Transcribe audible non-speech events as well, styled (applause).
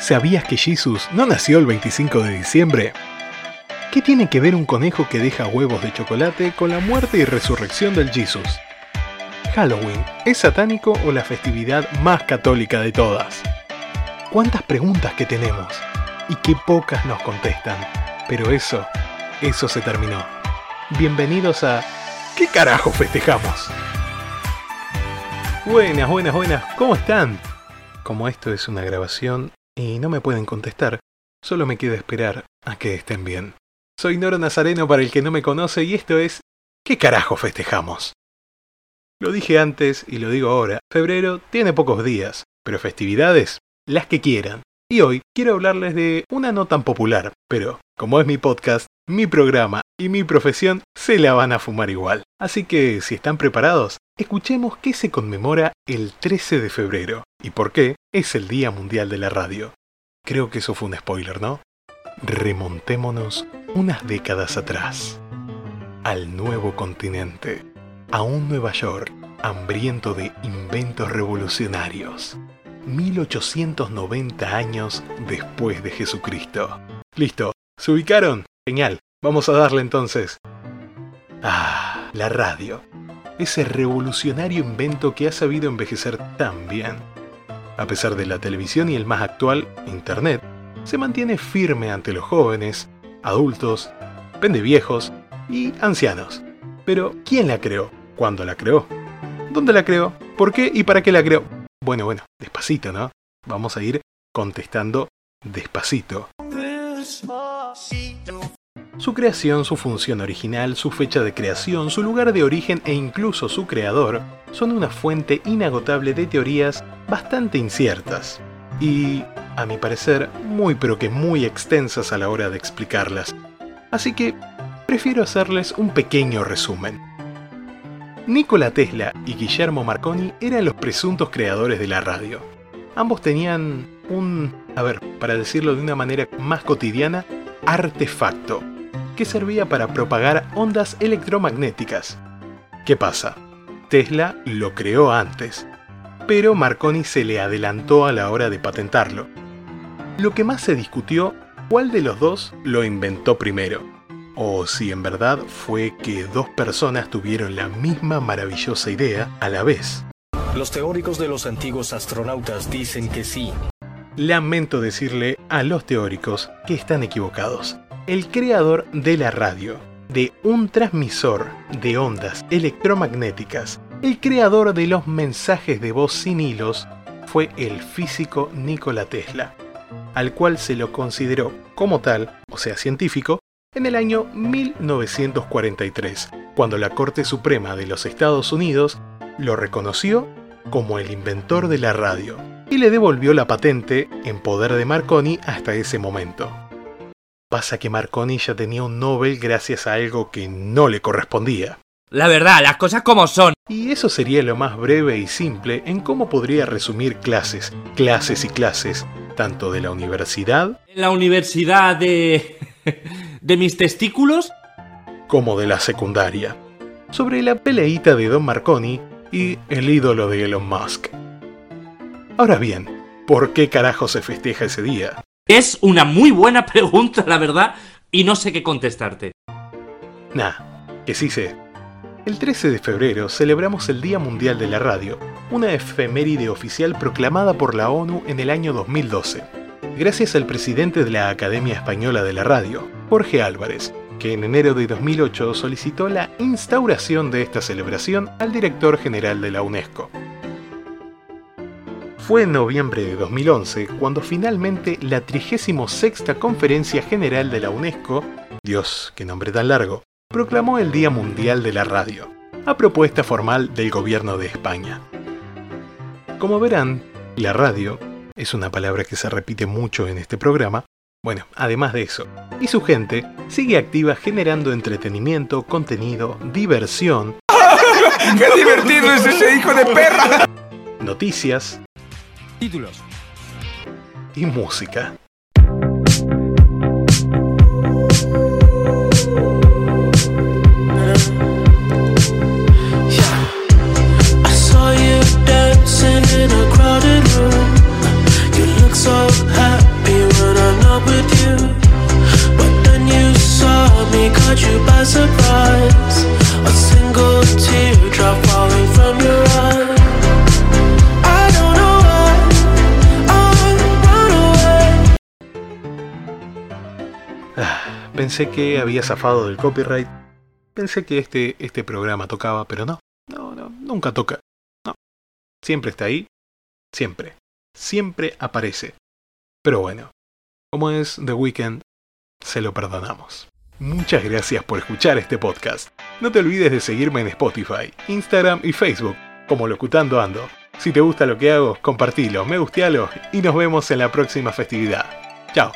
¿Sabías que Jesus no nació el 25 de diciembre? ¿Qué tiene que ver un conejo que deja huevos de chocolate con la muerte y resurrección del Jesus? ¿Halloween es satánico o la festividad más católica de todas? ¿Cuántas preguntas que tenemos? Y qué pocas nos contestan. Pero eso, eso se terminó. Bienvenidos a... ¿Qué carajo festejamos? Buenas, buenas, buenas, ¿cómo están? Como esto es una grabación y no me pueden contestar, solo me queda esperar a que estén bien. Soy Noro Nazareno para el que no me conoce y esto es ¿Qué carajo festejamos? Lo dije antes y lo digo ahora, febrero tiene pocos días, pero festividades, las que quieran. Y hoy quiero hablarles de una no tan popular, pero como es mi podcast, mi programa y mi profesión, se la van a fumar igual. Así que si están preparados, escuchemos qué se conmemora el 13 de febrero y por qué es el Día Mundial de la Radio. Creo que eso fue un spoiler, ¿no? Remontémonos unas décadas atrás, al nuevo continente, a un Nueva York hambriento de inventos revolucionarios. 1890 años después de Jesucristo. Listo, ¿se ubicaron? Genial, vamos a darle entonces. Ah, la radio ese revolucionario invento que ha sabido envejecer tan bien. A pesar de la televisión y el más actual, Internet, se mantiene firme ante los jóvenes, adultos, pendeviejos y ancianos. Pero, ¿quién la creó? ¿Cuándo la creó? ¿Dónde la creó? ¿Por qué y para qué la creó? Bueno, bueno, despacito, ¿no? Vamos a ir contestando despacito. Su creación, su función original, su fecha de creación, su lugar de origen e incluso su creador son una fuente inagotable de teorías bastante inciertas y, a mi parecer, muy pero que muy extensas a la hora de explicarlas. Así que prefiero hacerles un pequeño resumen. Nikola Tesla y Guillermo Marconi eran los presuntos creadores de la radio. Ambos tenían un, a ver, para decirlo de una manera más cotidiana, artefacto, que servía para propagar ondas electromagnéticas. ¿Qué pasa? Tesla lo creó antes, pero Marconi se le adelantó a la hora de patentarlo. Lo que más se discutió, cuál de los dos lo inventó primero, o si en verdad fue que dos personas tuvieron la misma maravillosa idea a la vez. Los teóricos de los antiguos astronautas dicen que sí. Lamento decirle a los teóricos que están equivocados el creador de la radio, de un transmisor de ondas electromagnéticas, el creador de los mensajes de voz sin hilos, fue el físico Nikola Tesla, al cual se lo consideró como tal, o sea científico, en el año 1943, cuando la Corte Suprema de los Estados Unidos lo reconoció como el inventor de la radio y le devolvió la patente en poder de Marconi hasta ese momento. Pasa que Marconi ya tenía un Nobel gracias a algo que no le correspondía. La verdad, las cosas como son. Y eso sería lo más breve y simple en cómo podría resumir clases, clases y clases, tanto de la universidad... ¿En la universidad de... (laughs) de mis testículos? Como de la secundaria. Sobre la peleita de Don Marconi y el ídolo de Elon Musk. Ahora bien, ¿por qué carajo se festeja ese día? Es una muy buena (laughs) pregunta, la verdad, y no sé qué contestarte. Nah, que sí sé. El 13 de febrero celebramos el Día Mundial de la Radio, una efeméride oficial proclamada por la ONU en el año 2012, gracias al presidente de la Academia Española de la Radio, Jorge Álvarez, que en enero de 2008 solicitó la instauración de esta celebración al director general de la UNESCO. Fue en noviembre de 2011 cuando finalmente la 36 Conferencia General de la UNESCO, Dios, qué nombre tan largo, proclamó el Día Mundial de la Radio, a propuesta formal del gobierno de España. Como verán, la radio es una palabra que se repite mucho en este programa. Bueno, además de eso, y su gente sigue activa generando entretenimiento, contenido, diversión. (laughs) ¡Qué divertido es ese hijo de perra! Noticias, Títulos. y música. Pensé que había zafado del copyright. Pensé que este, este programa tocaba, pero no. No, no, nunca toca. No. Siempre está ahí. Siempre. Siempre aparece. Pero bueno, como es The Weeknd, se lo perdonamos. Muchas gracias por escuchar este podcast. No te olvides de seguirme en Spotify, Instagram y Facebook como Locutando Ando. Si te gusta lo que hago, compartilo, me gustealo y nos vemos en la próxima festividad. Chao.